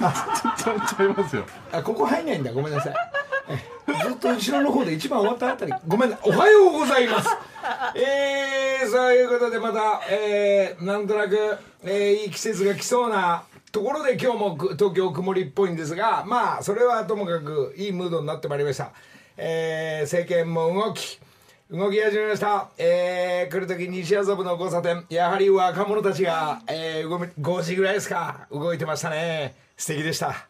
ちゃいますよあここ入んないんだごめんなさいずっと後ろの方で一番終わったあたりごめんなおはようございますえー、そういうことでまた、えー、なんとなく、えー、いい季節が来そうなところで今日も東京曇りっぽいんですがまあそれはともかくいいムードになってまいりました、えー、政権も動き動き始めました、えー、来る時西麻布の交差点やはり若者たちが、えー、5時ぐらいですか動いてましたね素敵でした。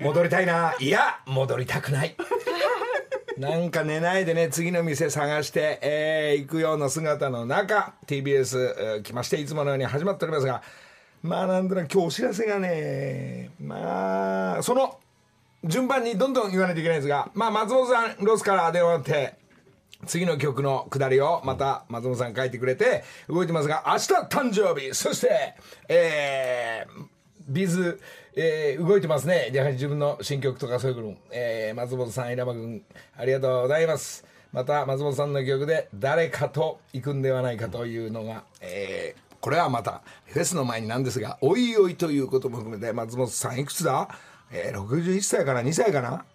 戻りたいな。いや戻りたくない。なんか寝ないでね次の店探して、えー行くような姿の中 TBS、来ましていつものように始まっておりますがまあなんとなく今日お知らせがねまあその順番にどんどん言わないといけないんですがまあ松本さんロスから電話って次の曲のくだりをまた松本さん書いてくれて動いてますが明日誕生日そしてえービズ、えー動いてますね。やはり自分の新曲とかそういうの、えー松本さん稲葉君ありがとうございます。また松本さんの曲で誰かと行くんではないかというのが、えーこれはまたフェスの前になんですがおいおいということも含めて松本さんいくつだ、えー、61歳かな？2歳かな？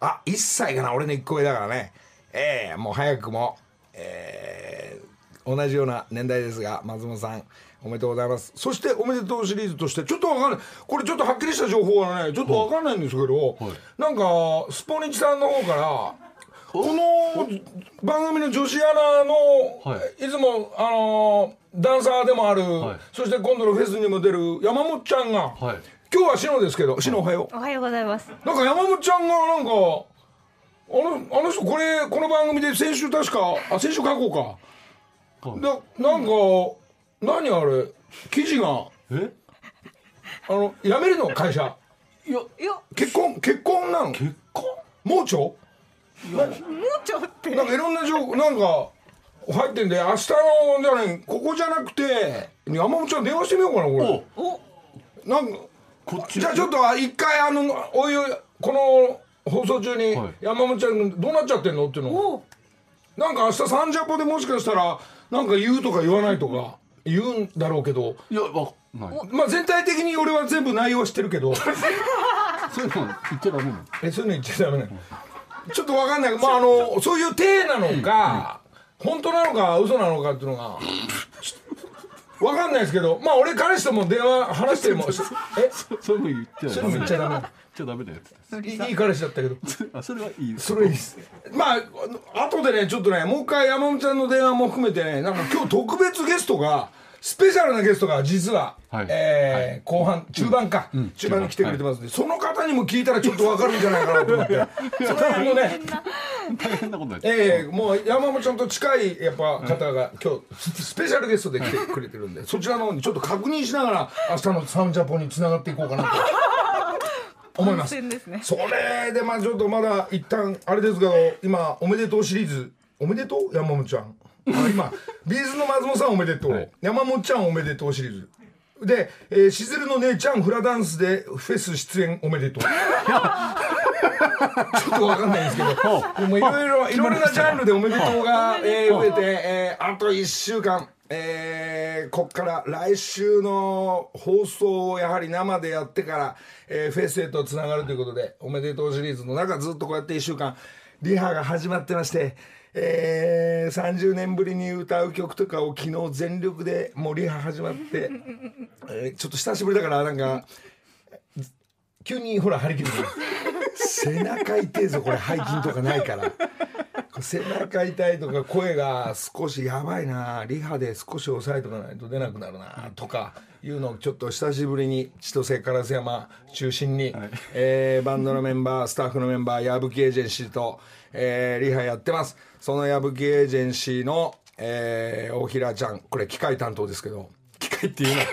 あ1歳かな？俺の1個上だからね。ええもう早くもえー同じような年代ですが松本さんおめでとうございます。そしておめでとうシリーズとしてちょっとわかんない。これちょっとはっきりした情報はねちょっとわかんないんですけど、なんかスポニチさんの方からこの番組の女子アナの、、はい。つもあのーダンサーでもある、はい。そして今度のフェスにも出る山本ちゃんが、はい。今日は篠ですけど篠おはよう、おはようございます。なんか山本ちゃんがなんかあのあの人これこの番組で先週確かあ先週書こうか。はい。ななんか何あれ？記事が。え？あの辞めるの？会社。いやいや、結婚？結婚なの結婚？盲腸？もうちょって。なんかいろんな情報なんか入ってんで明日のじゃないここじゃなくて山本ちゃん電話してみようかなこれ。おお、なんかこっち。じゃあちょっと一回あのおいおいこの放送中にはい。山本ちゃんどうなっちゃってんの？っていうのなんか明日サンジャポでもしかしたらなんか言うとか言わないとか言うんだろうけど。いやわない。まあ全体的に俺は全部内容は知ってるけど。そういうの言っちゃダメなの。えそういうの言っちゃダメねちょっとわかんない。まああのそういう体なのか本当なのか嘘なのかっていうのがわかんないですけど。まあ俺彼氏とも電話話してもえ そういうの言っちゃダメちゃダメなやつですいいい彼氏だったけど。あそれはいいそれいいです。まあ後でねちょっとねもう一回山本ちゃんの電話も含めてねなんか今日特別ゲストがスペシャルなゲストが実は、はい。えー後半中盤か、中盤に来てくれてますんで、その方にも聞いたらちょっとわかるんじゃないかなと思って。その辺のね大変なことになっちゃう。ええもう山本ちゃんと近いやっぱ方が今日ススペシャルゲストで来てくれてるんでそちらの方にちょっと確認しながら明日のサンジャポにつながっていこうかなと思います。ね。それでまあちょっとまだ一旦あれですけど今おめでとうシリーズ。おめでとう？山本ちゃん。あ今ビーズの松本さんおめでとう、はい。山本ちゃんおめでとうシリーズ。で、えー、しずるの姉ちゃんフラダンスでフェス出演おめでとう。ちょっとわかんないんですけど。もう。いろいろいろいろなジャンルでおめでとうが、えー増えて、えーあと1週間えーこっから来週の放送をやはり生でやってから、えーフェスへとつながるということでおめでとうシリーズの中ずっとこうやって1週間リハが始まってまして、えー30年ぶりに歌う曲とかを昨日全力でもうリハ始まって、えーちょっと久しぶりだからなんか急にほら張り切る。背中痛いぞこれ背筋とかないから。背中痛いとか声が少しやばいなリハで少し抑えとかないと出なくなるなとかいうのをちょっと久しぶりに千歳烏山中心に、えーバンドのメンバースタッフのメンバー矢吹エージェンシーと、えーリハやってます。その矢吹エージェンシーの、えー大平ちゃんこれ機械担当ですけど機械って言うなっ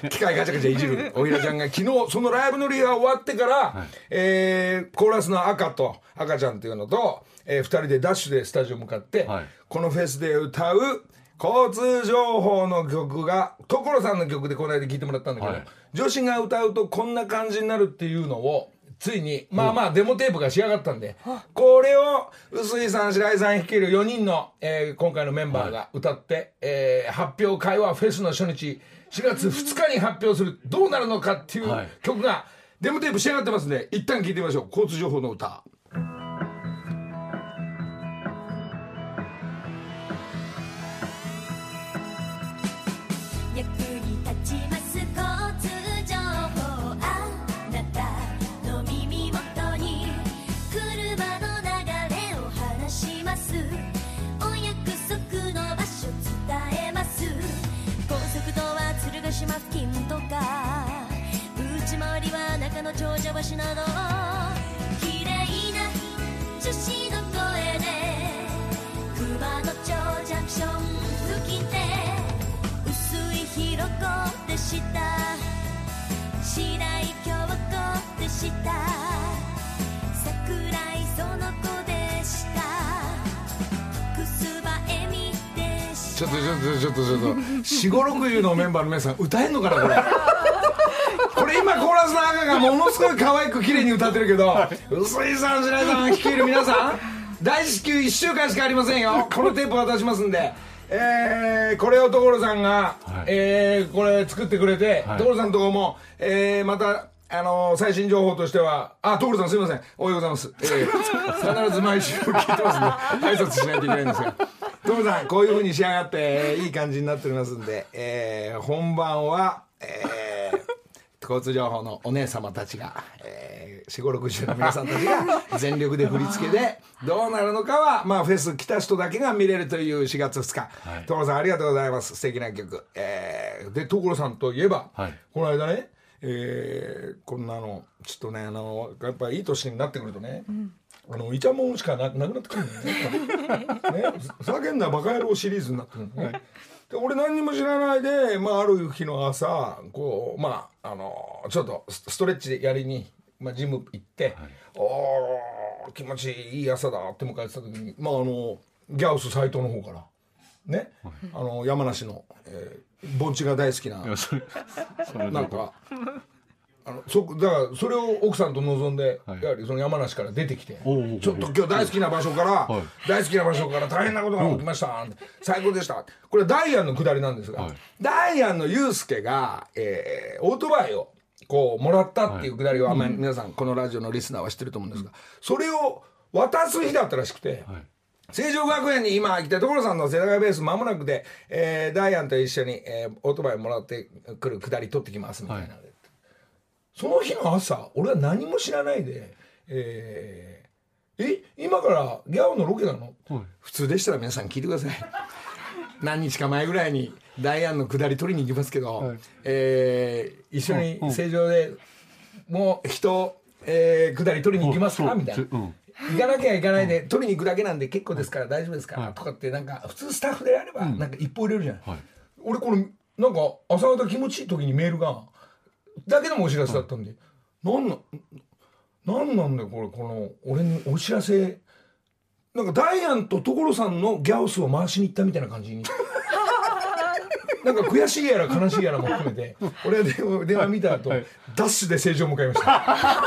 て。機械ガチャガチャいじる。おひらちゃんが昨日そのライブのリハ終わってから、えーコーラスの赤と赤ちゃんっていうのと、え2人でダッシュでスタジオ向かって、はい。このフェスで歌う交通情報の曲が所さんの曲でこの間聴いてもらったんだけど、はい。女子が歌うとこんな感じになるっていうのをついにまあまあデモテープが仕上がったんで、これを臼井さん白井さん率いる4人の、えー今回のメンバーが歌って、えー発表会はフェスの初日4月2日に発表するどうなるのかっていうはい。曲がデモテープ仕上がってますんで一旦聴いてみましょう。交通情報の歌ます。お約束の場所伝えます。高速道は鶴ヶ島付近とか内回りは中野長者橋など。綺麗な女子の声で熊野町ジャンクション付近で薄いひろこでした。白い京子でした。ちょっとちょっとちょっとちょっと。四五六十のメンバーの皆さん歌えんのかなこれ。これ今コーラスの赤がものすごい可愛く綺麗に歌ってるけど。臼井さん白井さん率いる皆さん。大至急1週間しかありませんよ。このテープ渡しますんで。えー、これを所さんが、はい。えーこれ作ってくれて、はい。所さんのとこも、えーまたあのー最新情報としては、あ、所さんすいません。おはようございます。えー必ず毎週聞いてますんで、挨拶しないといけないんですが。所さん、こういう風に仕上がって、えーいい感じになっておりますんで、えー本番は、えー交通情報のお姉様たちが、えー、四五六十の皆さんたちが全力で振り付けでどうなるのかは、まあ、フェス来た人だけが見れるという4月2日、はい所さんありがとうございます素敵な曲、えーで所さんといえば、はいこの間ね、えーこんなのちょっとねあのやっぱりいい年になってくるとね、あのイチャモンしかななくなってくるんだよね。ねふざけんなバカ野郎シリーズになってくるのね。で俺何にも知らないで、まあ、ある日の朝こうまああのちょっとスストレッチやりに、まあ、ジム行って、おー気持ちいい朝だって迎えてた時にまああのギャウス斎藤の方からね、あの山梨の、えー、盆地が大好きな。なんかあのそだからそれを奥さんと望んで、はい。やはりその山梨から出てきてちょっと今日大好きな場所から、はい。大好きな場所から大変なことが起きました、最高でしたこれダイアンの下りなんですが、はい。ダイアンのユうスケが、えーオートバイをこうもらったっていうくだりをあんまり皆さんこのラジオのリスナーは知ってると思うんですが、それを渡す日だったらしくて、はい成城学園に今来て所さんの世田谷ベース間もなくで、えーダイアンと一緒に、えーオートバイもらってくる下り取ってきますみたいなので、その日の朝俺は何も知らないで「えーえ今からギャオのロケなの？はい。普通でしたら皆さん聞いてください。何日か前ぐらいにダイアンの下り取りに行きますけど、はい。えー一緒に成城でもう人、えー下り取りに行きますか？みたいな。うん行かなきゃ行かないで、取りに行くだけなんで結構ですから大丈夫ですから、とかってなんか普通スタッフであればなんか一歩入れるじゃない、はい。俺これなんか朝方気持ちいい時にメールがだけでもお知らせだったんで、なんななんなんだよこれこの俺にお知らせ。なんかダイアンと所さんのギャオスを回しに行ったみたいな感じに。なんか悔しいやら悲しいやらも含めて俺は電話見た後、はい。ダッシュで正常向かいました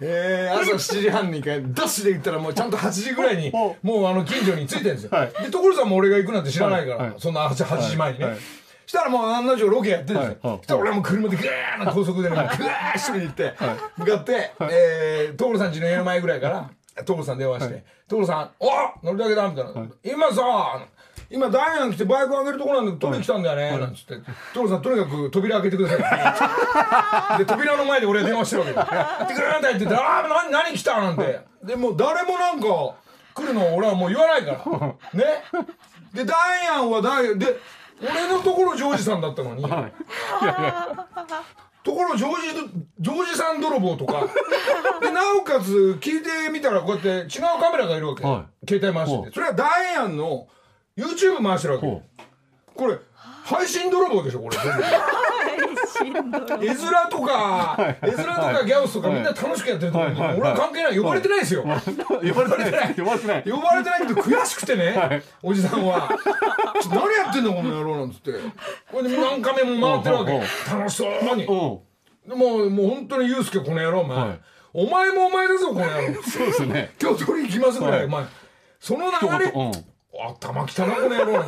えー、朝7時半にダッシュで行ったらもうちゃんと8時ぐらいにおもうあの近所に着いてるんですよ、はい。で所さんも俺が行くなんて知らないから、はい。はい。そんな 8, 8時前にね、はい。はいしたらもう案の定ロケやってるんですよ、はい。はい。そしたら俺はもう車でグーッな高速でね、グーッ一人で行って、向かって、えー、所さん家の家の前ぐらいから所さん電話して「所さんお乗りだけだ」みたいな、今さ今ダイアン来てバイク上げるとこなんで取りに来たんだよね」なんつって「所さんとにかく扉開けてください」で扉の前で俺は電話してるわけよ。でグーンって入ってて「ああ何何来た?」なんて。でもう誰もなんか来るの俺はもう言わないから。ね。でダイアンはダイアンで俺のところジョージさんだったのに、ところジョージジョージさん泥棒とか。でなおかつ聞いてみたらこうやって違うカメラがいるわけ、は携帯回してて。それはダイアンの YouTube 回してるわけほこれ配信泥棒でしょこれ全部。絵面とか絵面とかギャオスとかみんな楽しくやってると思うけど俺は関係ない。呼ばれてないですよ。呼ばれてない。呼ばれてない。呼ばれてない。けど悔しくてね、はい。おじさんは「ちょ何やってんのこの野郎」なんつって。これで何回目も回ってるわけ。楽しそうに。もうもう本当にユうスケこの野郎お前、はい。お前もお前だぞこの野郎。そうですね。今日取りに行きますぐらい、はい。お前。その流れ頭きたなこの野郎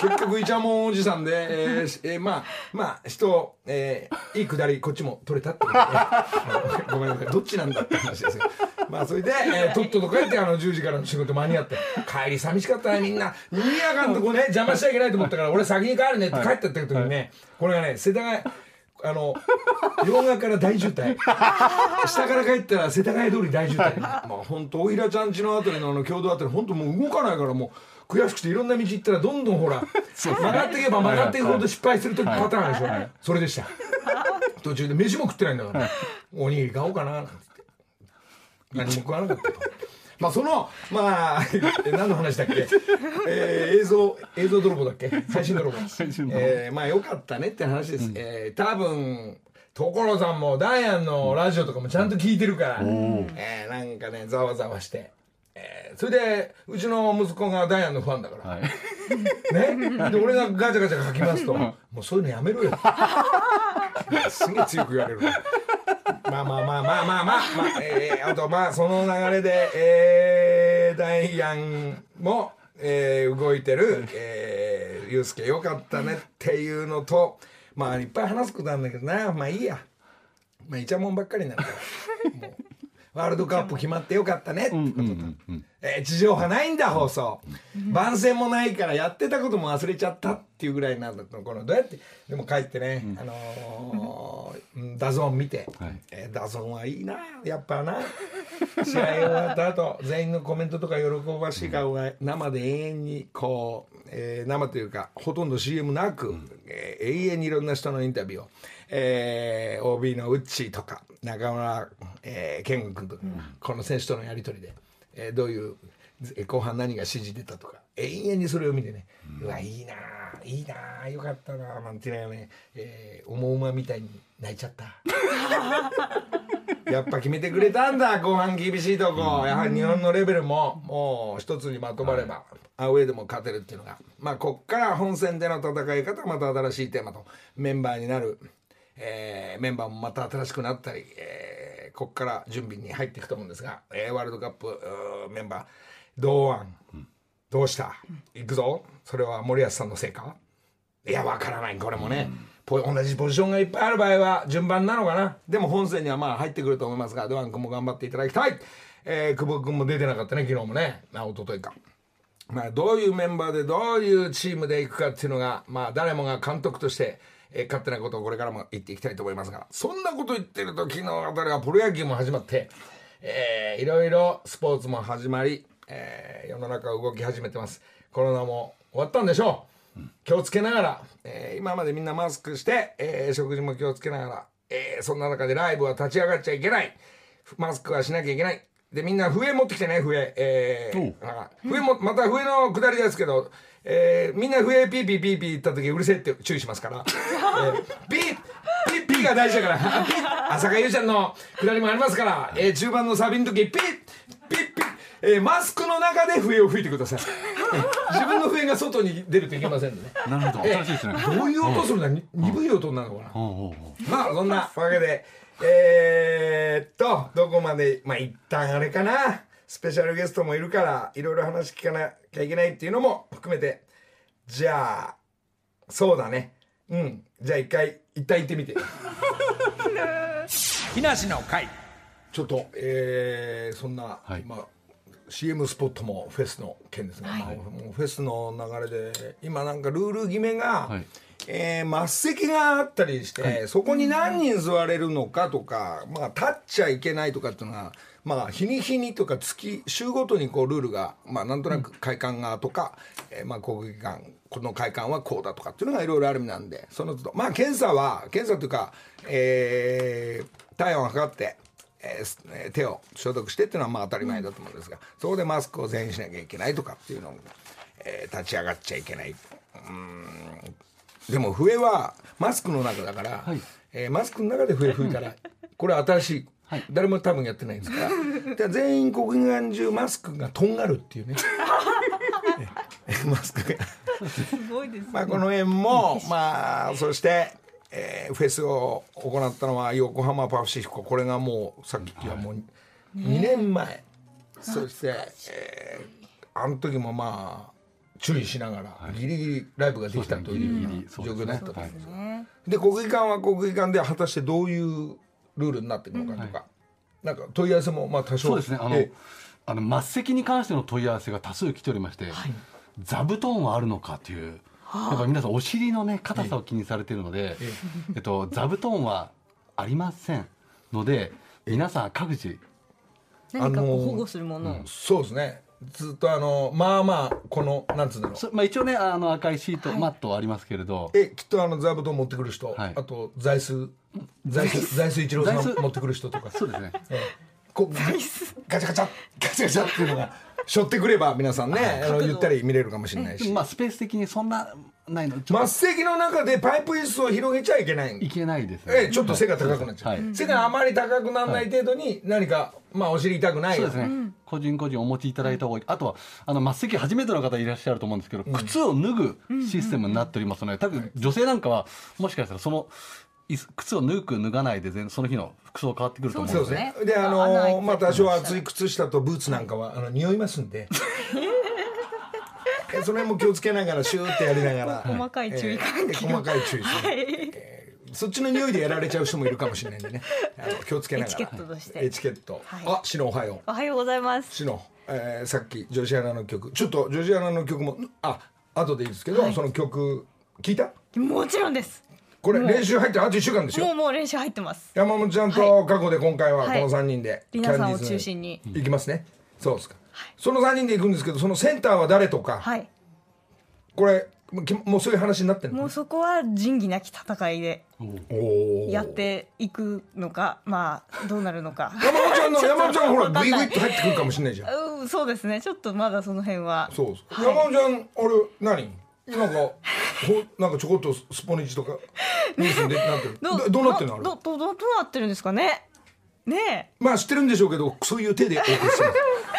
結局イチャモンおじさんで、えーえーまあまあ人、えーいいくだりこっちも取れたってことで、あ のごめんなさい。どっちなんだって話ですよ。まあそれで、えーとっとと帰ってあの10時からの仕事間に合って。帰り寂しかったねみんな。にぎやかんとこね邪魔しちゃいけないと思ったから俺先に帰るねって帰ってった時にね、これがね世田谷あの両側から大渋滞。下から帰ったら世田谷通り大渋滞。まあ本当大平ちゃんちのあたりのあの共同あたり本当もう動かないからもう悔しくていろんな道行ったらどんどんほら 曲がっていけば曲がっていくほど失敗する時パターンでしょ。それでした。途中で飯も食ってないんだから。おにぎり買おうかななんて。何も食わなかったと。まあそのまあえ 何の話だっけ、えー映像映像泥棒だっけ？最新泥棒。最新泥棒。えーまあよかったねって話です、えー多分所さんもダイアンのラジオとかもちゃんと聞いてるから、えーなんかねざわざわして、えーそれでうちの息子がダイアンのファンだから、はい。ね、で俺がガチャガチャ書きますと。もうそういうのやめろよ。すげえ強く言われる。まあまあまあまあまあまあ、まあ。えーあとまあその流れで、えー、ダイアンも、えー動いてる、えー、ユースケよかったねっていうのとまあいっぱい話すことあるんだけどな。まあいいや。まあイチャモンばっかりになるから。もうワールドカップ決まってよかったね。ってことと、えー地上波ないんだ放送。番宣もないからやってたことも忘れちゃったっていうぐらいなんだとこのどうやって。でも帰ってね、あのーうん DAZN 見て、はい。えー DAZN はいいなやっぱな。試合終わった後全員のコメントとか喜ばしい顔が生で永遠にこう、えー生というかほとんど CM なく、えー永遠にいろんな人のインタビューを、えー OB のウッチーとか中村、えー、健吾君とか、この選手とのやり取りで、えーどういうえー後半何が指示出たとか永遠にそれを見てね、うわいいなあいいなあよかったなあなんてね、えー、思うまみたいに泣いちゃった。やっぱ決めてくれたんだ後半厳しいとこ、やはり日本のレベルももう一つにまとまれば、アウェーでも勝てるっていうのが。まあこっから本戦での戦い方また新しいテーマとメンバーになる、えーメンバーもまた新しくなったり、えーこっから準備に入っていくと思うんですが、えーワールドカップメンバー堂安、どうした？行くぞそれは森保さんのせいかいや、わからない、これもね。ポ同じポジションがいっぱいある場合は順番なのかな？でも本戦にはまあ入ってくると思いますが、ドアン君も頑張っていただきたい。えー、久保君も出てなかったね、昨日もね。あ、一昨日か。まあ、どういうメンバーでどういうチームでいくかっていうのが、まあ、誰もが監督として、えー勝手なことをこれからも言っていきたいと思いますが、そんなこと言ってると、昨日あたりはプロ野球も始まって、えーいろいろスポーツも始まり、えー世の中動き始めてます。コロナも終わったんでしょう。気をつけながら、えー今までみんなマスクして、えー食事も気をつけながら、えーそんな中でライブは立ち上がっちゃいけない。マスクはしなきゃいけない。で、みんな笛持ってきてね、笛。えーあ笛も、また笛の下りですけど、えーみんな笛ピーピーピーピー言った時うるせえって注意しますから。えーピーピーピーが大事だから、浅香唯ちゃんの下りもありますから、えー中盤のサビの時、ピーピーピーえーマスクの中で笛を吹いてください。え ー自分の笛が外に出るといけませんのでね。なるほど。新しいですね。どういう音するんだに鈍い音なのかな、まあそんなわけでえー、っとどこまでまあ一旦あれかなスペシャルゲストもいるからいろいろ話聞かなきゃいけないっていうのも含めて。じゃあそうだね。うん。じゃあ一回一旦行ってみて。木梨の会。ちょっとえー、そんな、はい。まあ CM スポットもフェスの件ですが、まあ、もうフェスの流れで今なんかルール決めが、はいえー末席があったりして、そこに何人座れるのかとか、まあ、立っちゃいけないとかっていうのが、まあ、日に日にとか月週ごとにこうルールが、まあ、なんとなく会館側とか、えーまあ、国技館この会館はこうだとかっていうのがいろいろあるみなんでその都度。まあ検査は検査というか、えー体温を測って。えー手を消毒してっていうのはまあ当たり前だと思うんですが、そこでマスクを全員しなきゃいけないとかっていうのも、えー立ち上がっちゃいけないでも笛はマスクの中だから、はい。えーマスクの中で笛吹いたらこれ新しい、はい。誰も多分やってないんですからで全員国技館中マスクがとんがるっていうね。えーマスクが。すごいですね。まあ、この辺も、まあ、そして、えーフェスを行ったのは横浜パシフィコ。これがもうさっきはもう2年前、そして、えーあの時もまあ注意しながらギリギリライブができたというような状況だったと思います。ね。で国技館は国技館で果たしてどういうルールになってるのかとか、なんか問い合わせもまあ多少そうですね。あのえあの末席に関しての問い合わせが多数来ておりまして、座布団はあるのかというやっぱ皆さんお尻のね硬さを気にされているので、えっと、座布団はありませんので皆さん各自何か保護するものを。そうですねずっとあのまあまあこのなんつうんだろうそまあ、一応ねあの赤いシート、マットはありますけれど。えきっとあの座布団持ってくる人、はい。あと座椅子？座椅子座椅子？一郎さ座椅子？ん持ってくる人とか。そうですね。ええ。こうガチャガチャガチャガチャっていうのが背負ってくれば皆さんねあのゆったり見れるかもしれないし。まあスペース的にそんなないの？末席の中でパイプ椅子を広げちゃいけない。といけないですええねちょっと背が高くなっちゃう、はい。背があまり高くならない程度に何か、まあお尻痛くない。そうですね、個人個人お持ちいただいた方がいい。あとはあの末席初めての方いらっしゃると思うんですけど、靴を脱ぐシステムになっておりますので多分女性なんかはもしかしたらそのい靴を脱く脱がないで全その日の服装変わってくると思うんで。すそうですね。であのまあ多少厚い靴下とブーツなんかはあの匂いますんで。え その辺も気をつけながらシューってやりながら。細かい注意喚起ええ細かい注意する、えーそっちの匂いでやられちゃう人もいるかもしれないんでね。あの気をつけながら。エチケットとして。エチケット、はい。あシノおはよう。おはようございます。シノ、えーさっき女子アナの曲。ちょっと女子アナの曲もあ後でいいですけど、その曲聞いた？もちろんです。これ練習入ってあと1週間ですよ。もうもう練習入ってます。山本ちゃんと過去で今回はこはい。の3人でりなさんをキャンディーズ中心に。行きますね。そうですか、その3人で行くんですけどそのセンターは誰とか、はい。これもうそういう話になってもうそこは仁義なき戦いでやっていくのかまあどうなるのか。山本ちゃんの 山本ちゃんほらわかんない。グイグイっと入ってくるかもしれないじゃん。うんそうですね。ちょっとまだその辺は。そうですか、山本ちゃんあれ何？なんかほなんかちょこっとスポニチとか？ニュースに出てなってる。どどうなってるの？あれどどどどうなってるんですかね？ねまあ知ってるんでしょうけどそういう手でお送りしてます。え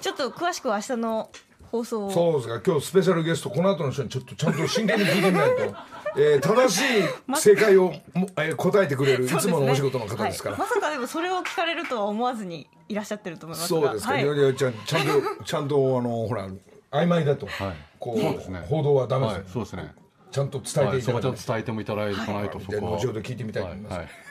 ちょっと詳しくは明日の放送を。そうですか。今日スペシャルゲストこの後の人にちょっとちゃんと真剣に聞いてみないと、えー正しい正解をも、えー答えてくれるいつものお仕事の方ですから。はい。まさかでもそれを聞かれるとは思わずにいらっしゃってると思いますが。そうですか、はい。いやいやちゃんちゃんと ちゃんとあのほら曖昧だと、はい。こうそうですね。報道はダメです。よ、はい。そうですね。ちゃんと伝えてはい、そこちゃんい。ただいて、と伝えてもいただいてないと、はい。そこはで後ほど聞いてみたいと思います。はい。はい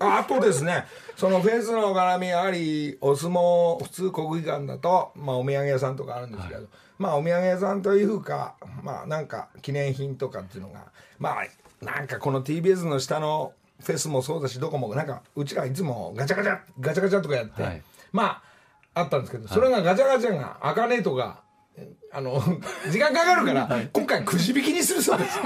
ああとですねそのフェンスの絡みありお相撲普通国技館だと、まあ、お土産屋さんとかあるんですけど、まあお土産屋さんというかまあなんか記念品とかっていうのがまあなんかこの TBS の下のフェスもそうだしどこもなんかうちらいつもガチャガチャガチャガチャとかやって、はいまああったんですけどそれがガチャガチャが開かねえとか。あの時間かかるから、今回くじ引きにするそうです。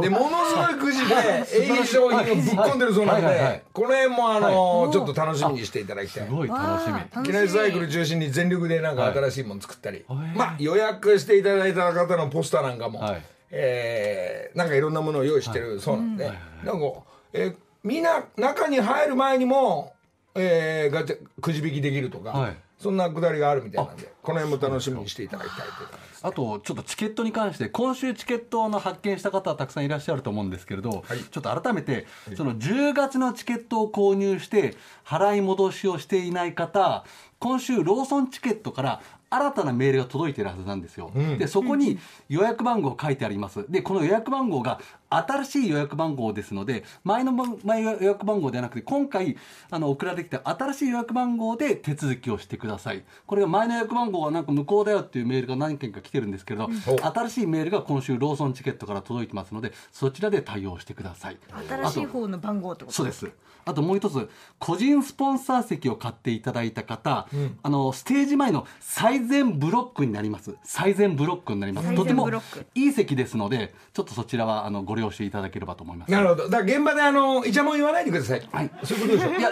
でものすごいくじで営業商品をぶっ込んでるそうなんで、この辺もあのちょっと楽しみにしていただきたい。す。ごい楽しみ。機内サイクル中心に全力でなんかはい新しいもの作ったり、はい。まあ予約していただいた方のポスターなんかも、はい。えーなんかいろんなものを用意してるそうなんで、なんか、えーみんな中に入る前にも、えーガチャくじ引きできるとか、はいそんなくだりがあるみたいなんでこの辺も楽しみにしていただきたいという感じです。あとちょっとチケットに関して今週チケットの発見した方はたくさんいらっしゃると思うんですけれど、はい。ちょっと改めてその10月のチケットを購入して払い戻しをしていない方今週ローソンチケットから新たなメールが届いてるはずなんですよ、でそこに予約番号書いてあります。でこの予約番号が新しい予約番号ですので前の番前予約番号ではなくて今回あの送られてきた新しい予約番号で手続きをしてください。これが前の予約番号はなんか無効だよっていうメールが何件か来てるんですけど、新しいメールが今週ローソンチケットから届いてますのでそちらで対応してください。新しい方の番号ってこと？そうです。あともう一つ個人スポンサー席を買っていただいた方、あのステージ前の最前ブロックになります。最前ブロックになります。とてもブロック。いい席ですのでちょっとそちらはあのご了承いただければと思います。なるほど。だから現場であのイチャモン言わないでください、はい。そういうことでしょ。いや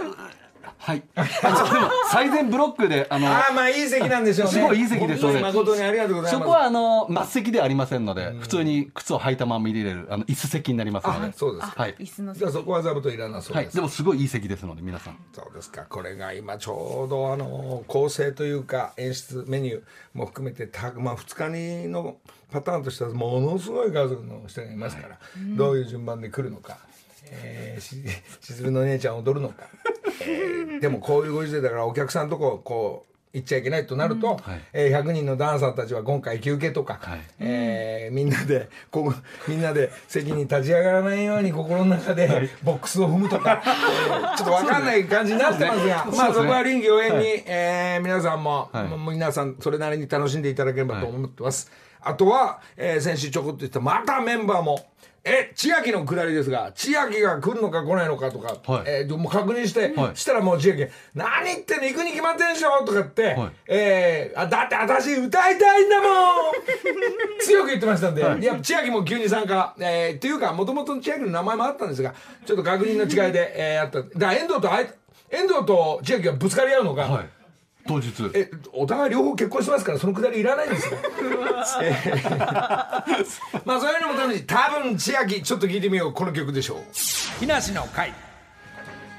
はい。でも最前ブロックであのああまあいい席なんでしょうね。すごいいい席ですよね本当に誠にありがとうございます。そこはあの末席ではありませんので、普通に靴を履いたまま見れるあの椅子席になりますのあでそうですか。はい、椅子のじゃあそこは座布団いらなそうはい、です、でもすごいいい席ですので皆さん。そうですか。これが今ちょうどあの構成というか演出メニューも含めてた、まあ、2日にのパターンとしてはものすごい数の人がいますから、どういう順番で来るのか、えー、し しずるの姉ちゃん踊るのか、えー。でもこういうご時世だからお客さんとここ言っちゃいけないとなると、はい。えー100人のダンサーたちは今回休憩とか、はい。えーみんなでここみんなで席に立ち上がらないように心の中でボックスを踏むとか、えーちょっと分かんない感じになってますがまあそこは臨機応変に、えー皆さんも、はい。皆さんそれなりに楽しんでいただければと思ってます、あとは、えー先週ちょこっと言ったまたメンバーもえ千秋のくだりですが千秋が来るのか来ないのかとか、はい。えーもう確認して、はい。したらもう千秋「何言ってんの行くに決まってんでしょ」とかって、はい。えーあだって私歌いたいんだもん。強く言ってましたんで、い、や千秋も急に参加、えーっていうかもともと千秋の名前もあったんですがちょっと確認の違いで、えーやった。だ遠藤とあい遠藤と千秋がぶつかり合うのが、はい当日。えお互い両方結婚してますからそのくだりいらないんですよ。え ーまあそういうのも楽しい。多分千秋ちょっと聞いてみようこの曲でしょう「木梨の会」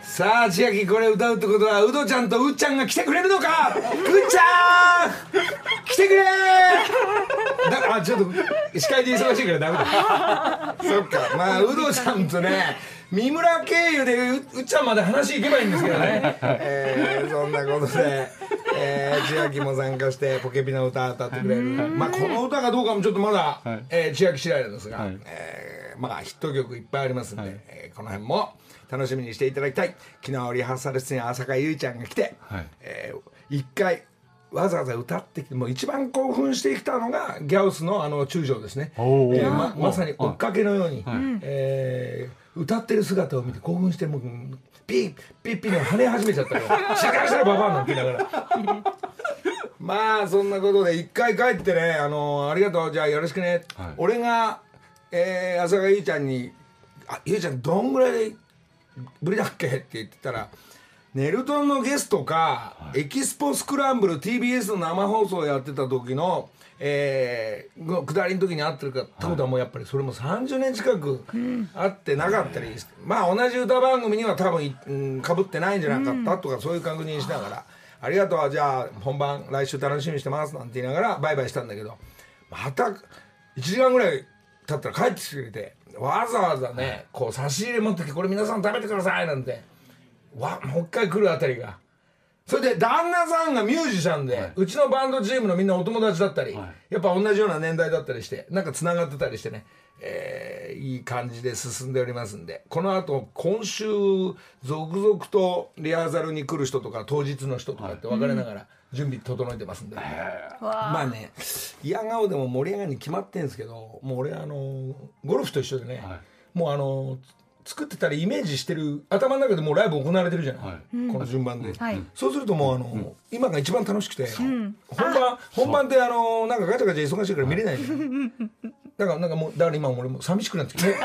さあ千秋これ歌うってことはウドちゃんとうっちゃんが来てくれるのか？うっちゃん！来てくれ！だあちょっと司会で忙しいからダメだ。そっか。まあウドちゃんとね三村経由でううっちゃんまで話行けばいいんですけどね、えーそんなことで、えー、千秋も参加してポケピの歌歌ってくれる、まあこの歌がどうかもちょっとまだ、はい。えー千秋次第なんですが、はい。えーまあヒット曲いっぱいありますんで、はい。えーこの辺も楽しみにしていただきたい。昨日リハーサル室に朝香ゆいちゃんが来て、はい。えー一回わざわざ歌ってきてもう一番興奮してきたのがギャウスのあの中将ですね、えーままさに追っかけのように、はい。えー歌ってる姿を見て興奮してもうピッピッピの跳ね始めちゃったよ「しかしらババア」なんて言いながら。まあそんなことで一回帰ってね、あのありがとうじゃあよろしくね、はい俺が、えー、浅香ゆいちゃんに「あゆいちゃんどんぐらいぶりだっけ?」って言ってたら「ネルトンのゲストか、エキスポスクランブル TBS の生放送やってた時の、えー、下りの時に会ってるかってことはもうやっぱりそれも30年近く会ってなかったりまあ同じ歌番組には多分かぶってないんじゃなかったとかそういう確認しながら「ありがとうじゃあ本番来週楽しみにしてます」なんて言いながらバイバイしたんだけどまた1時間ぐらい経ったら帰ってきてくれてわざわざねこう差し入れ持ってきて「これ皆さん食べてください」なんてわもう一回来るあたりが。それで旦那さんがミュージシャンで、うちのバンドチームのみんなお友達だったり、はい。やっぱ同じような年代だったりしてなんかつながってたりしてね、えーいい感じで進んでおりますんでこのあと今週続々とリハーサルに来る人とか当日の人とかって分かれながら準備整えてますんで、まあね嫌顔でも盛り上がるに決まってんですけどもう俺あのゴルフと一緒でね、はい。もうあの作ってたらイメージしてる頭の中でもうライブ行われてるじゃない、はい。この順番で、はい。そうするともうあの、今が一番楽しくて、本番本番ってあのなんかガチャガチャ忙しいから見れないのよだからなんかもうだから今俺もう寂しくなってきて。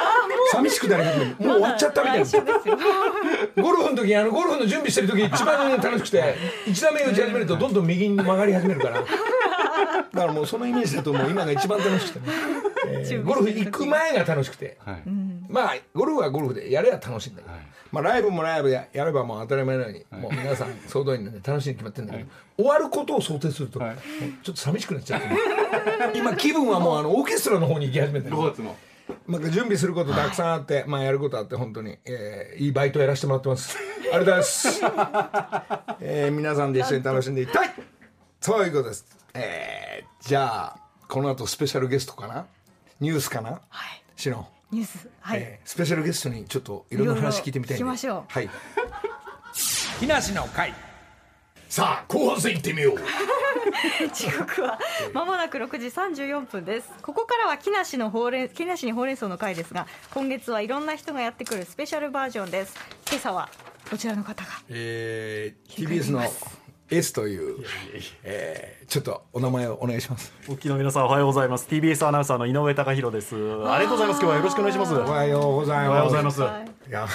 寂しくなり始めるもう終わっちゃったみたいな。ゴルフの時あのゴルフの準備してる時一番楽しくて。1打目打ち始めるとどんどん右に曲がり始めるから。だからもうそのイメージだともう今が一番楽しくて。ね、えーゴルフ行く前が楽しくて。はい。まあゴルフはゴルフでやれば楽しいんだけど、はい。まあライブもライブややればもう当たり前のように、もう皆さん総動員なんで楽しいに決まってるんだけど、終わることを想定すると、ちょっと寂しくなっちゃう、今気分はもうあのオーケストラの方に行き始めてる。5月のまあ、準備することたくさんあって、まあやることあって本当に、えーいいバイトやらせてもらってます。ありがとうございます、えー皆さんで一緒に楽しんでいきたい。そういうことです。えーじゃあこの後スペシャルゲストかな？ニュースかな？はい。しの。ニュース。はい、えースペシャルゲストにちょっといろんな話聞いてみたいいきましょうはい。木梨の会。さあ後半戦行ってみよう。時刻はまもなく6時34分です。ここからは木梨のほうれん木梨にほうれん草の会ですが今月はいろんな人がやってくるスペシャルバージョンです。今朝はこちらの方が。えー、TBS の S という、えー、ちょっとお名前をお願いします。お聞きの皆さんおはようございます。TBS アナウンサーの井上貴博です。ありがとうございます。今日はよろしくお願いします。おはようございます。おはようございます。はいいや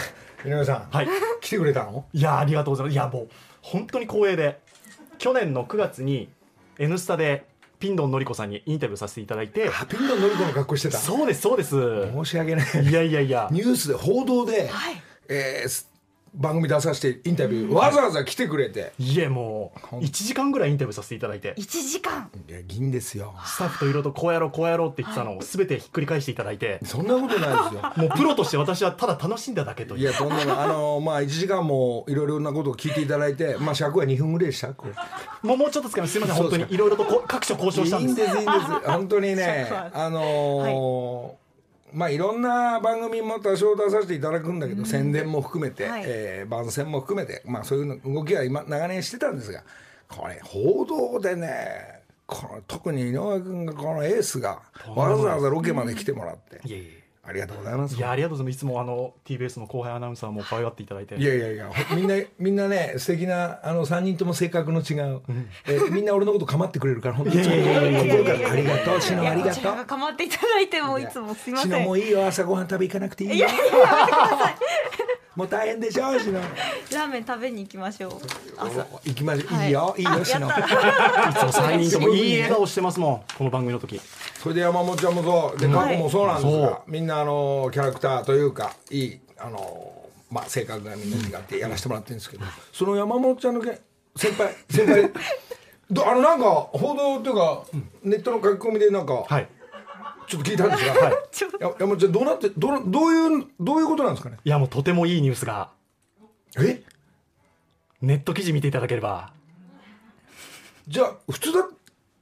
井上さん、はい。来てくれたの？いやありがとうございます。いやもう本当に光栄で去年の9月に「N スタ」でピンドンのりこさんにインタビューさせていただいてあピンドンのりこの格好してた？そうですそうです。申し訳ない。いやいやいや。ニュースで報道で、はい。えーす番組出させてインタビュー、わざわざ来てくれて。いえもう1時間ぐらいインタビューさせていただいて。1時間いや銀ですよ。スタッフといろいろとこうやろうこうやろうって言ってたのを全てひっくり返していただいて。そんなことないですよ。もうプロとして私はただ楽しんだだけといやとんでもない。あのまあ1時間もいろいろなことを聞いていただいて まあ尺は2分ぐらいでした。もうもうちょっと使いますすいません。本当にいろいろとこ各所交渉したんです。いいんですいいんです。本当にね あのーまあいろんな番組も多少出させていただくんだけど、宣伝も含めて、はい。えー番宣も含めてまあそういうの動きは今長年してたんですがこれ報道でねこの特に井上君がこのエースがわざわざロケまで来てもらって、いやいやありがとうございます。いやありがとうございます。いつもあの TBS の後輩アナウンサーも可愛がっていただいて。いやいやいやほみんなみんなね素敵なあの3人とも性格の違う、えーみんな俺のこと構ってくれるから本当に。いやいやいやありがとうしのありがとう構っていただいてもいつもすいませんしのもういいよ朝ごはん食べ行かなくていいよもう大変でしょしの ラーメン食べに行きましょう。朝。行きましょう、はい。い、いよいいよしの いつも3人とも。いい笑顔してますもんこの番組の時。それで山本ちゃんもそう。で過去もそうなんですが、みんなあのキャラクターというかいいあのまあ性格がみんな違ってやらせてもらってるんですけど、その山本ちゃんのけ先輩先輩。どあのなんか報道というか、ネットの書き込みでなんか、はいちょっと聞いたんですが、や山本ちゃんどうなってどうどういうどういうことなんですかね？いやもうとてもいいニュースが。え？ネット記事見ていただければ。じゃあ普通だ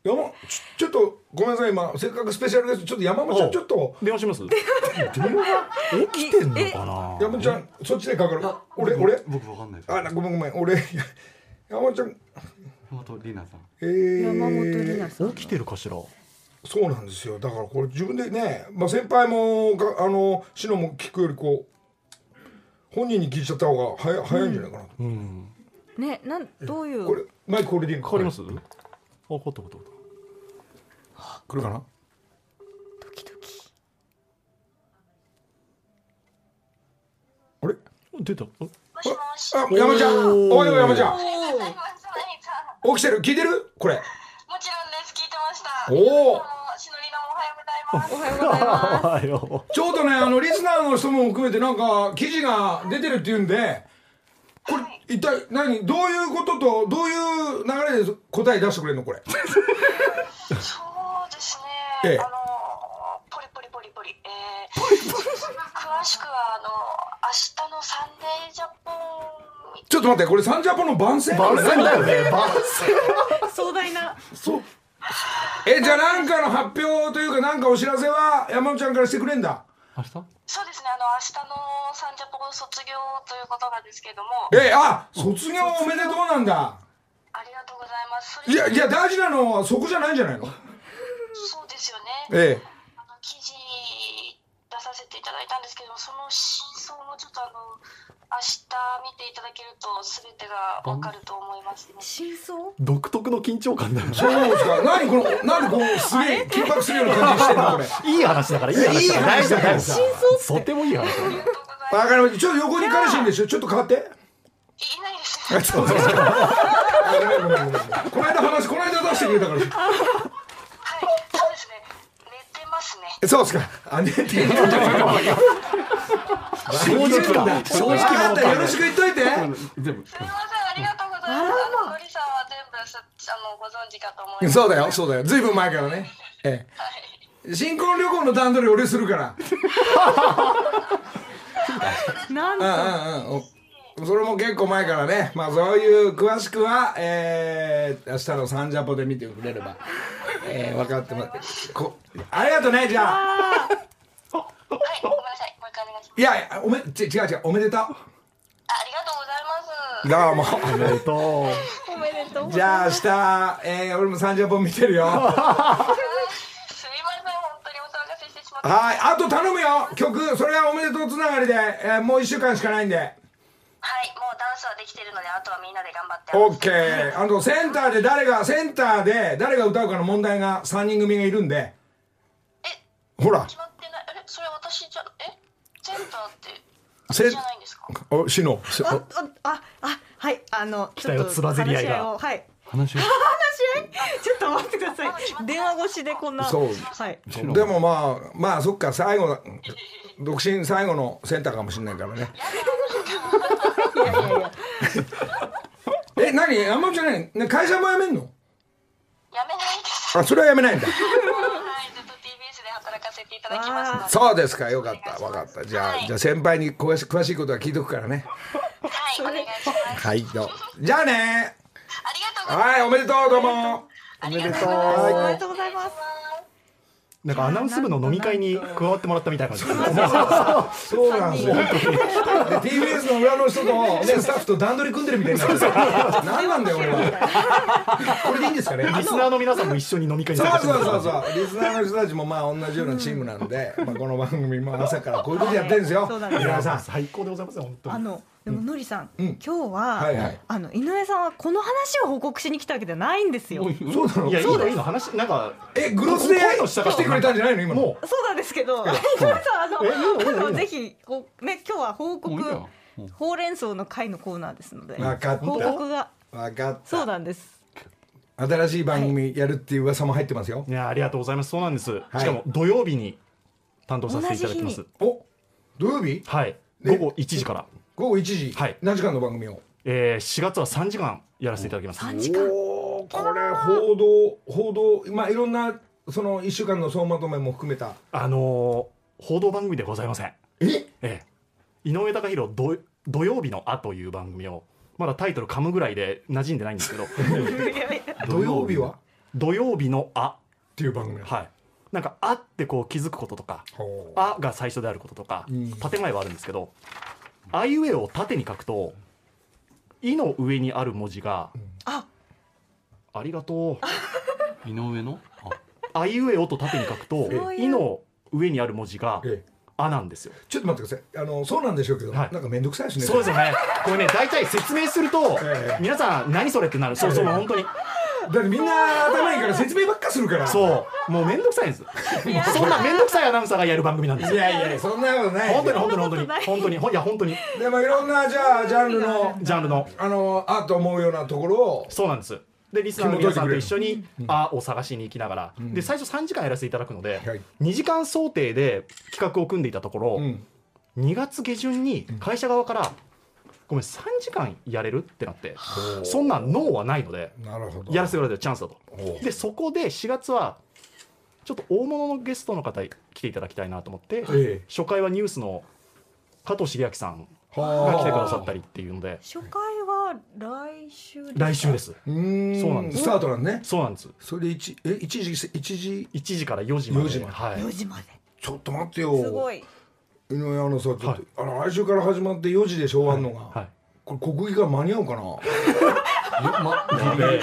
山ちちょっとごめんなさい。今せっかくスペシャルゲストちょっと山本ちゃんちょっと。電話します？起きてんのかな？山本ちゃんそっちでかかる。俺俺？僕わかんない。ですあなごめんごめん。俺山本ちゃん。山本里奈さん。えー、山本里奈さん。起きてるかしら？そうなんですよ。だからこれ自分でね、まあ、先輩もがあのシノも聞くよりこう本人に聞いちゃった方が早早いんじゃないかな。と、ねなんどういう？これマイクこれでいいの？かかります？あかったかったかっ来るかな？ドキドキ。あれ？た出た。あ山ちゃん。おはよう山ちゃん。もち起きてる？聞いてる？これ。ろんです。聞いてました。おおおはようございます。おはようちょうどねあのリスナーの人も含めてなんか記事が出てるっていうんでこれ一体何どういうこととどういう流れで答え出してくれるのこれ？そうですええ。ね。あのポリポリポリポリ。えー、詳しくはあの明日のサンデージャポン。ちょっと待ってこれサンジャポの番宣？番宣だよね。番壮大な。そうえじゃあなんかの発表というかなんかお知らせは山本ちゃんからしてくれんだ？明日？そうですね。あの明日のサンジャポン卒業ということなんですけれども、えあ卒業おめでとうなんだありがとうございます。いやいや大事なのはそこじゃないんじゃないの？そうですよね。ええあの記事出させていただいたんですけどもその真相もちょっとあの明日見ていただけると全てがわかると思いますね。真相？独特の緊張感だよそうですか何このなんでこうすげえ緊迫するような感じしてんのこれ。いい話だからいい話だから。いい話だとてもいい話わかりました。ちょっと横に彼氏いるんでしょちょっと変わって。す。いないです。ね。そうです。かこの間話この間出してくれたから。はい、そうですね。寝てますね。そうですか。あ寝てる 正直だ正直分かった者よろしく言っといて。すみません、ありがとうございます。あののりさんは全部すあのご存知かと思います。そうだよそうだよ。ずいぶん前からね。ええ。新婚旅行の段取り俺するから。なんと。うんうんうん。おそれも結構前からね。まあそういう詳しくはえー、明日のサンジャポで見てくれれば。えー、分かってます。こありがとうねじゃあはい、ごめんなさい。もう一回お願いします。いやいやおめち違う違うおめでとう。あありがとうございます。どうも。おめでとう。おめでとう。じゃあ明日、えー、俺もサンジャポ見てるよ。はすみません、本当にお騒がせしてしまって。いあと頼むよ。曲それはおめでとうつながりで、えー、もう1週間しかないんで。はい、もうダンスはできてるので、あとはみんなで頑張って。オッケーあのセンターで誰がセンターで誰が歌うかの問題が3人組がいるんで。え、ほら。決まっそれ私じゃ、え、センターって、セン私じゃないんですか？おしのしああああはいあの期待をつばぜり合いが。話し合をはい。話し合いちょっと待ってください。電話越しでこんなそう。はい。でもまあまあそっか最後だ独身最後のセンターかもしれないからね。いやいやいやえ何？山本ちゃんねね会社も辞めんの？やめないです。あそれは辞めないんだ はい、ずっと TBS で働かせていただきますので。そうですかよかった分かった。じゃあじゃあ先輩に詳し詳しいことは聞いとくからね。はい、お願いします。はいじゃあね。ありがとうはいおめでとうどうも。おめでとう。おめでとうございますなんかアナウンス部の飲み会に加わってもらったみたいな感じ。そうなんですよ。で。TBS の裏の人と、ね、スタッフと段取り組んでるみたいにな何なんだよ俺。はこれでいいんですかね？リスナーの皆さんも一緒に飲み会に。そうそうそうそう。リスナーの人たちもまあ同じようなチームなんで、まあ、この番組も朝からこういうことやってるんですよ。皆さん最高でございますよ本当に。あのでものりさん、うん。今日は、はいはい。あの井上さんはこの話を報告しに来たわけではないんですよ。そうなの？いやいいのいいの話なんかえグロスでこういうのしてくれたんじゃないの今の？もそうなんですけど井上さんあのえいいのいいのいいの。あのぜひこうね今日は報告もういいよ。うん。ほうれん草の会のコーナーですのでわかった。報告が。分かっそうたなんです。新しい番組やるっていう噂も入ってますよ。ういやありがとうございます。そうなんです、い。しかも土曜日に担当させていただきます。お土曜日？はい。で？午後1時から、午後1時、はい。何時間の番組を？えー、4月は3時間やらせていただきます。3時間。おおこれ報道報道まあいろんなその1週間の総まとめも含めた。あのー報道番組ではございません。え？ええ、井上貴博土土曜日の「あ」という番組をまだタイトル噛むぐらいで馴染んでないんですけど。土曜日は？っ土曜日の「あていう番組」はい。なんか「あ」ってこう気づくこととか「ほうあ」が最初であることとかうん。建前はあるんですけど「あいうえお」を縦に書くと「い」の上にある文字があ「ありがとう」井上の？あ。あいうえおと縦に書くとそういう「い」の上にある文字がええ「あ」なんですよ。ちょっと待ってください。あのそうなんでしょうけど、はい。なんか面倒くさいですね。そうですよね。これね、大体説明するとええ、皆さん何それってなる。そうそう、ええ。本当に。だってみんな頭いいから説明ばっかするから。そう、もうめんどくさいんです。そんなめんどくさいアナウンサーがやる番組なんですよ。いやいやそんなことない本当に本当に本当に。本当にほんいや本当に。でもいろんなじゃあジャンルのジャンルの。あのあと思うようなところを。そうなんです。でリスナーの皆さんと一緒に「あ」を探しに行きながら、で最初3時間やらせていただくので、はい。2時間想定で企画を組んでいたところ、うん。2月下旬に会社側から「ごめん3時間やれる?」ってなってそんなんノーはないのでなるほど。やらせてくれたチャンスだと。でそこで4月はちょっと大物のゲストの方来ていただきたいなと思って、ええ。初回はニュースの加藤茂明さんはあが来てくださったりっていうので初回は来週です。か来週ですうーん。そうなんです。スタートなんね。そうなんです。それで一え一時一時？1時から4時まで。4時まで。はい。4時まで。ちょっと待ってよ。すごい井上アナさちょっと、はい。あの来週から始まって4時でしょ終わんのが、はい。これ国技館間に合うかな？で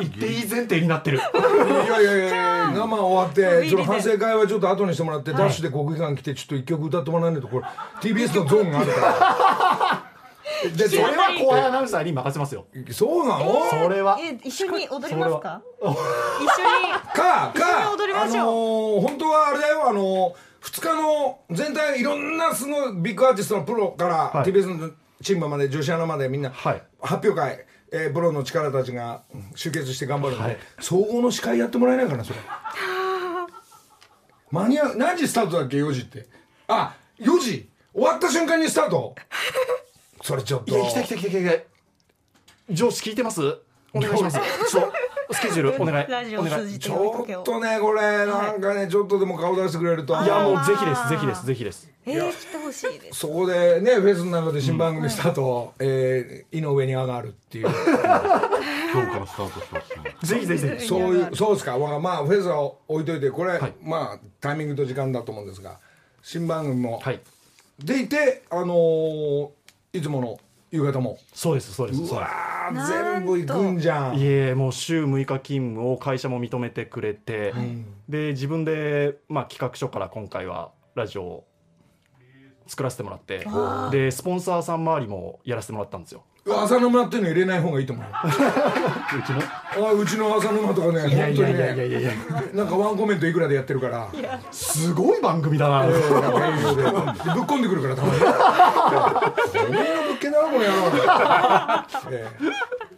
言っていい前提になってる。いやいやいや生終わってその反省会はちょっと後にしてもらって、ダッシュで国技館来てちょっと一曲歌ってもらわないとこれ TBS のゾーンがあるから。でそれは怖い。アナウンサーに任せますよ。そうなの？それは。え一緒に踊りますか？一緒に。か一緒かに踊りましょう。あのー本当はあれだよあのー、2日の全体いろんなすごいビッグアーティストのプロから、はい。TBS のチームまで女子アナまでみんな、はい。発表会、えー、プロの力たちがうん集結して頑張るんで、はい。総合の司会やってもらえないかなそれ。間に合う何時スタートだっけ4時って。あ4時。終わった瞬間にスタート。それちょっと。いや来た来た来た来た来た。上司聞いてます？お願いします。ちょっとスケジュールお願いラジオをお願い。通じてちょっとねこれなんかねちょっとでも顔出してくれるといやもうぜひですぜひですぜひです。えー、来てほしいです。そこでねフェスの中で新番組スタート、えー井上に上がるっていう。今日からスタートします。ねぜひぜひぜひ。そういうそうですか。まあまあフェスは置いといてこれ、はい。まあタイミングと時間だと思うんですが新番組も。はい。でいてあのーいつもの夕方も。そうですそうですそうわ全部行くんじゃん。すいえもう週6日勤務を会社も認めてくれて、で自分で、まあ、企画書から今回はラジオを作らせてもらってでスポンサーさん周りもやらせてもらったんですよ浅沼っていうの入れない方がいいと思う。うちの？あうちの浅沼とかね本当にやいやいやいねなんかワンコメントいくらでやってるから。すごい番組だな、えーなででぶっ込んでくるからたまに。おめえの物件だなこの野郎。えー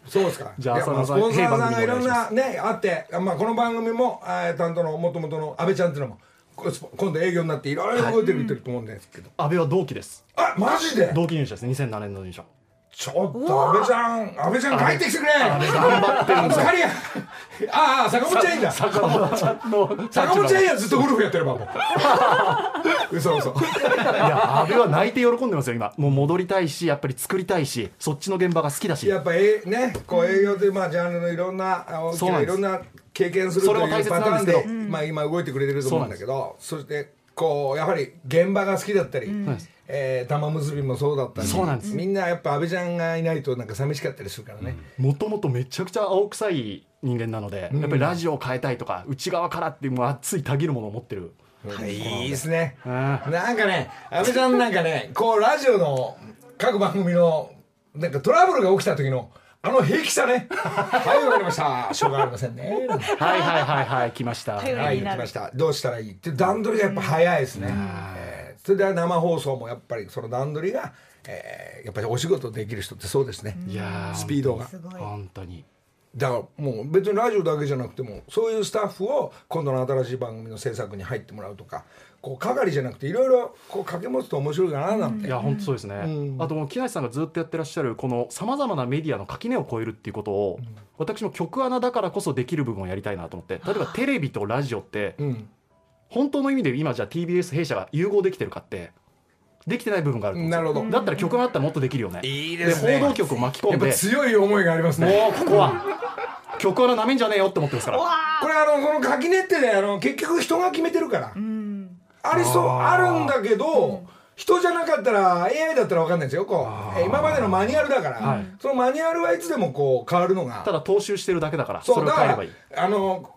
そうですか。じゃあ浅野さんスポンサーさんがいろんなねあって、まあ、この番組も、えー担当のもともとの安倍ちゃんっていうのも今度営業になっていろいろ動いてると思うんですけど、安倍は同期です。あマジで？同期入社です2007年の入社ちょっと安倍ちゃん安倍ちゃん帰ってきてくれ。頑張ってるんですよあや。ああ坂本ちゃんいいんだ。坂本ちゃんの坂本ちゃんいいやずっとゴルフやってればもう。嘘嘘。いや安倍は泣いて喜んでますよ今。もう戻りたいしやっぱり作りたいしそっちの現場が好きだし。やっぱえねこう営業でまあジャンルのいろんなあ大きないろんな経験するというパターンでまあ今動いてくれてると思うんだけどそしてこうやはり現場が好きだったり、えー玉結びもそうだったりそうなんです。みんなやっぱ安倍ちゃんがいないとなんか寂しかったりするからね、もともとめちゃくちゃ青臭い人間なので、やっぱりラジオを変えたいとか内側からっていうもう熱いたぎるものを持ってる。いいですね。うん。なんかね安倍ちゃんなんかねこうラジオの各番組のなんかトラブルが起きた時のあの平気さね。はいわかりました。しょうがありませんね。はいはいはいはい来ました。はい、来ました。どうしたらいいって。段取りがやっぱ早いですね。えーそれで生放送もやっぱりその段取りが、えーやっぱりお仕事できる人ってそうですね。いやースピードが。すごい本当に。だからもう別にラジオだけじゃなくてもそういうスタッフを今度の新しい番組の制作に入ってもらうとかこう係じゃなくていろいろこう掛け持つと面白いかななんて、いや本当そうですね、あともう木梨さんがずっとやってらっしゃるこのさまざまなメディアの垣根を越えるっていうことを、私も曲穴だからこそできる部分をやりたいなと思って例えばテレビとラジオってうん。本当の意味で今じゃあ TBS 弊社が融合できてるかってできてない部分があるなるほど。だったら曲があったらもっとできるよね。いいですね。報道局を巻き込んで強い思いがありますね。もうここは曲穴なめんじゃねえよって思ってますから。これあのこの垣根ってねあの結局人が決めてるから、ありそうあるんだけど、人じゃなかったら AI だったら分かんないですよこう。え今までのマニュアルだから、はい。そのマニュアルはいつでもこう変わるのが。ただ踏襲してるだけだからそそうだから変えればいい。あの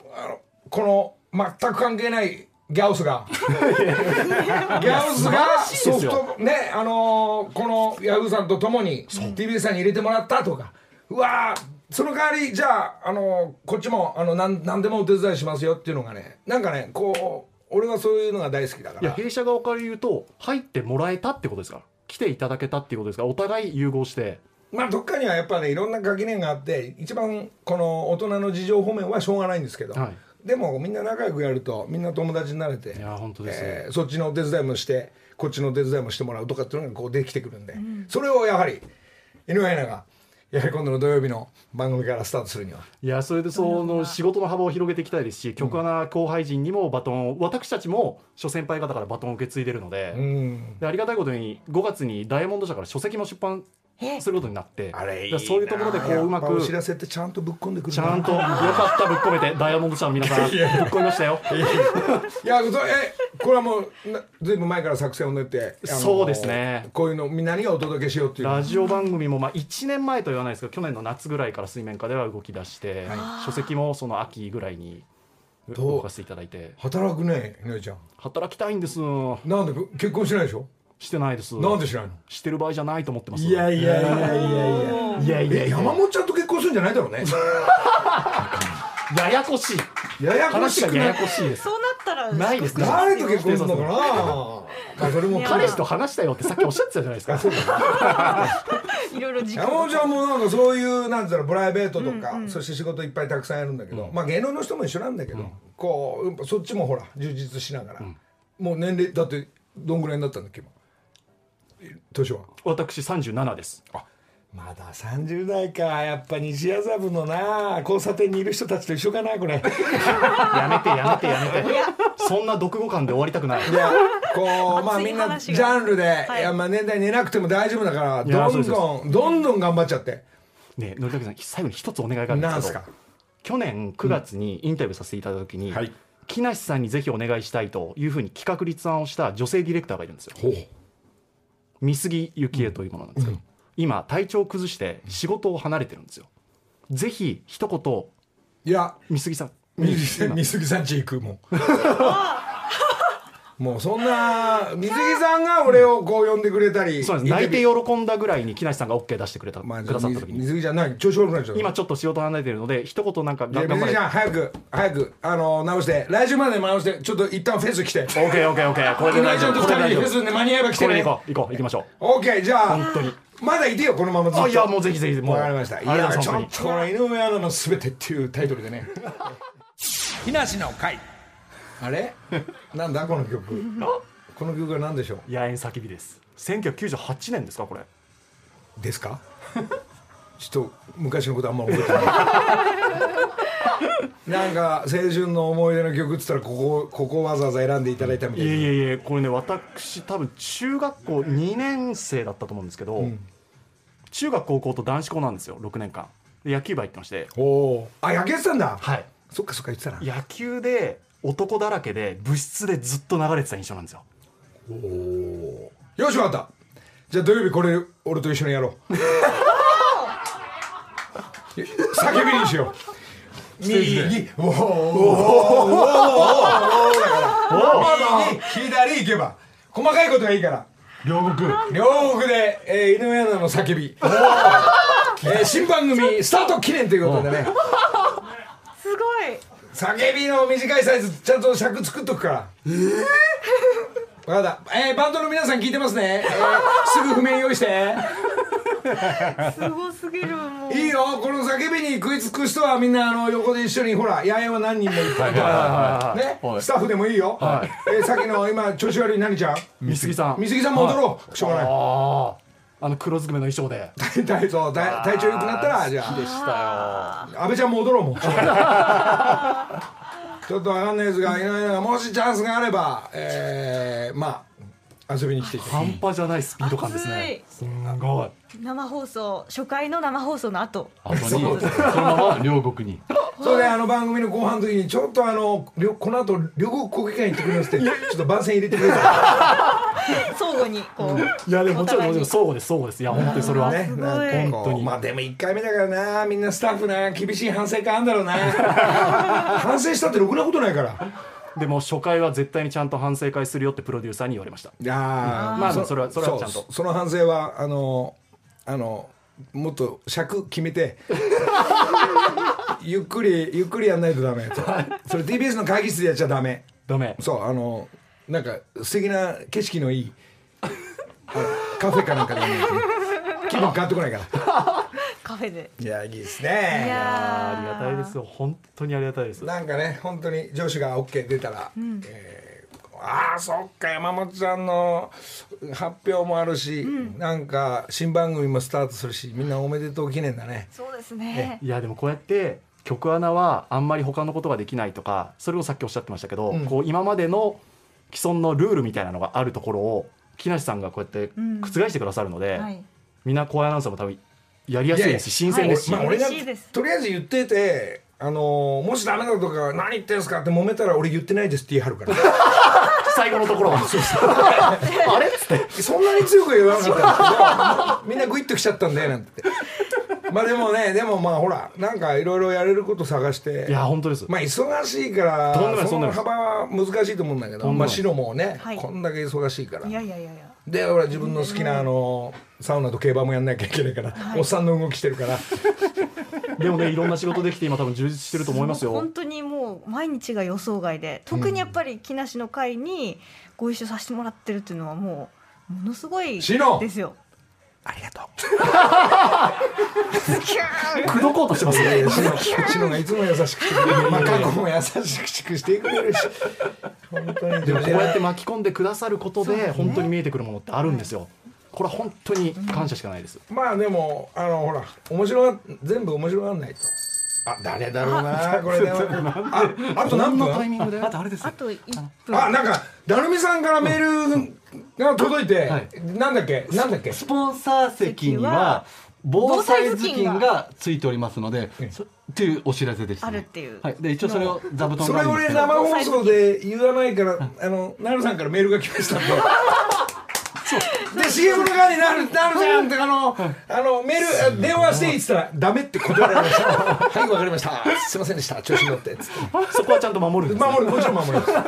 この全く関係ないギャオスが。ギャオスがソフトねあのーこのヤフーさんと共に TBS さんに入れてもらったとか。うわーその代わりじゃあ、あのーこっちもあのなん何でもお手伝いしますよっていうのがねなんかねこう俺はそういうのが大好きだから。いや弊社側から言うと入ってもらえたってことですから。来ていただけたっていうことですから。お互い融合して。まあどっかにはやっぱねいろんな垣根があって一番この大人の事情方面はしょうがないんですけど、はい。でもみんな仲良くやるとみんな友達になれていや本当です。えーそっちのお手伝いもしてこっちのお手伝いもしてもらうとかっていうのがこうできてくるんで、それをやはり井上アナがやはり今度の土曜日の番組からスタートするには。いやそれでその仕事の幅を広げていきたいですし曲穴後輩陣にもバトンを私たちも諸先輩方からバトンを受け継いでるので,、うん。でありがたいことに5月にダイヤモンド社から書籍も出版することになってそういうところでこううまくお知らせってちゃんとぶっ込んでくるちゃんとよかったぶっ込めてダイヤモンド社の皆さん ぶっ込みましたよ。いやそえこれはもうなずいぶん前から作戦を練ってそうですね。こういうのみんなにお届けしようっていう。ラジオ番組もまあ1年前とは言わないですけど去年の夏ぐらいから水面下では動き出して、書籍もその秋ぐらいに動かせていただいて。働くね井上ちゃん。働きたいんです。なんで結婚しないでしょ？してないです。なんでしないの？してる場合じゃないと思ってます。いやいやいやいやいやいや。いえ山本ちゃんと結婚するんじゃないだろうね。ややこしい。ややこしい？話がややこしいです。そうなったらないです。ね誰と結婚するのかな？まあそれも彼氏と話したよってさっきおっしゃってたじゃないですか。いろいろ山本ちゃんもなんかそういうなんていうのプライベートとか、そして仕事いっぱいたくさんやるんだけど、まあ芸能の人も一緒なんだけど、こうそっちもほら充実しながら、もう年齢だってどんぐらいになったんだっけ？今年は？私37です。まだ30代か。やっぱ西麻布のな。交差点にいる人たちと一緒かなこれ。やめてやめてやめて。そんな読語感で終わりたくない。いやこうまあみんなジャンルで、はい。い、やまあ年代寝なくても大丈夫だからどんどんどんどん頑張っちゃって。ねのりたけさん最後に一つお願いがあるんですけどなんすか？去年9月にインタビューさせていただいた時に、はい。木梨さんにぜひお願いしたいというふうに企画立案をした女性ディレクターがいるんですよ。ほう美杉幸恵というものなんですけど、今体調を崩して仕事を離れてるんですよ。ぜひ一言。いや。美杉さん水木さん水木さんち行くもん もうそんな水木さんが俺をこう呼んでくれたりそうです。泣いて喜んだぐらいに木梨さんが OK 出してくれた、まあ、くださった時に。水木ちゃん何調子悪くなっちゃう今ちょっと仕事離れてるので一言なんか頑張れ水木ちゃん早く早くあの直して来週まで直してちょっと一旦フェス来て。オッケーオッケーオッケー。これで大今井ちゃんと丈夫これで大丈二人でフェス夫で間に合えば来てね。これで行こう行こう行きましょうオッケーじゃあ本当に。まだいてよこのままずっとあいやもうぜひぜひもう。わかりました。いありがやとうございますちょっとこの井上アナのすべてっていうタイトルでね。木梨の会あれ？なんだ？この曲。この曲は何でしょう？野猿叫びです。1998年ですか？これ。ですか？ちょっと昔のことあんま覚えてない。なんか青春の思い出の曲っつったらここここわざわざ選んでいただいたみたいな。いやいやいやこれね私多分中学校2年生だったと思うんですけど、中学高校と男子校なんですよ6年間。で野球部入ってまして。おおあ野球やってたんだ。はい。そっかそっか言ってたな。野球で男だらけで部室でずっと流れてた印象なんですよ。よしわかった。じゃあ土曜日これ俺と一緒にやろう。叫びにしよう。右おおおおおおおおだから右。左行けば。細かいことがいいから。両国。両国で、えー、井上アナの叫び、えー、新番組スタート記念ということでね。すごい叫びの短いサイズちゃんと尺作っとくから。ええ分かった、えー、バンドの皆さん聞いてますね、えー、すぐ譜面用意して。すごすぎるもう。いいよ。この叫びに食いつく人はみんなあの横で一緒にほら八重は何人もいっぱいか。らね？はい。スタッフでもいいよ、えーさっきの今調子悪い何ちゃん？美杉さん。美杉さん戻ろう、しょうがない。あああの黒ずくめの衣装で。体そう体体調良くなったらじゃあ。でしたよ。安倍ちゃん戻ろうもう。ちょっとわかんないですが井上がもしチャンスがあればえー、まあ遊びに来ていただ半端じゃないスピード感ですね。すごい生放送初回の生放送の後。後にそのまま両国に。それであの番組の後半の時にちょっとあのこの後両国国技館行ってくれますってちょっと番宣入れてくれる 相互にこういやでももちろんもちろん相互です相互です。いや本当にそれは、ね。本当に。まあでも1回目だからなみんなスタッフな厳しい反省会あんだろうな。反省したってろくなことないから。でも初回は絶対にちゃんと反省会するよってプロデューサーに言われました。いやーまあそれはそれはちゃんと。うその反省はあのあのもっと尺決めて ゆっくりゆっくりやんないとダメ。それ TBS の会議室でやっちゃダメ。ダメ。そうあのなんか素敵な景色のいいカフェかなんかでやんないとね気分変わってこないから。カフェで。いやいいですいねやありがたいですよ。本当にありがたいです。なんかね本当に上司が OK 出たら、えーああそっか山本ちゃんの発表もあるし、なんか新番組もスタートするしみんなおめでとう記念だね。そうですね。いやでもこうやって曲穴はあんまり他のことができないとかそれをさっきおっしゃってましたけど、うん。こう今までの既存のルールみたいなのがあるところを木梨さんがこうやってうん。覆してくださるので、はい。みんな声アナウンサーも多分やりやすいですし新鮮ですし、はいまあ、俺が嬉しいです。とりあえず言っててあのーもしダメだとか何言ってんすかって揉めたら俺言ってないですって言い張るから 最後のところは。あれっつってそんなに強く言わなかった みんなグイッときちゃったんでなんて。まあでもねでもまあほらなんかいろいろやれること探して。いや本当です。まあ忙しいからその幅は難しいと思うんだけどまあ白もね、はい。こんだけ忙しいから。いやいやいやいや。で自分の好きなあのサウナと競馬もやんなきゃいけないから、おっさんの動きしてるからでもねいろんな仕事できて今多分充実してると思いますよ。本当にもう毎日が予想外で特にやっぱり木梨の会にご一緒させてもらってるっていうのはもうものすごいですよ。ありがと口説こうとしてますね。ういやいやシノシノがいつも優しくしてくれる。まあ過去も優しくしてくれるし。本当に。でもこうやって巻き込んでくださることで本当に見えてくるものってあるんですよこれは本当に感謝しかないです。まあでもあのほら面白が全部面白がんないと。あ誰だろうな。これでも。ああと何こんなタイ分ミングで？あとあれですあと1分。あなんかだるみさんからメールが届いて、はい。なんだっけ？なんだっけ？スポンサー席には防災頭巾がついておりますのでそっていうお知らせでした、あるっていう。はい、で一応それを座布団それ俺生放送で言わないからあのなるさんからメールが来ましたんで。で CM の側になるなるじゃんってあのあのメールあ電話していいっつったらダメって断られましたはいわかりました。すいませんでした。調子に乗って。っつって。そこはちゃんと守る。んですね守る。もちろん守ります。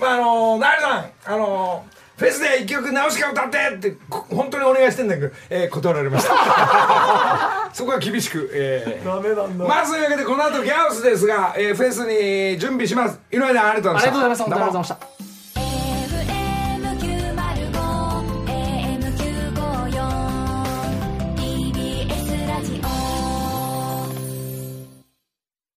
まああのなるさんあのフェスで一曲直しか歌ってってこ本当にお願いしてんだけど、えー断られました。そこは厳しく、えー。ダメなんだ。まあそういうわけでこの後ギャオスですが、えーフェスに準備します。井上さんありがとうございました。ありがとうございました。本当にありがとうございました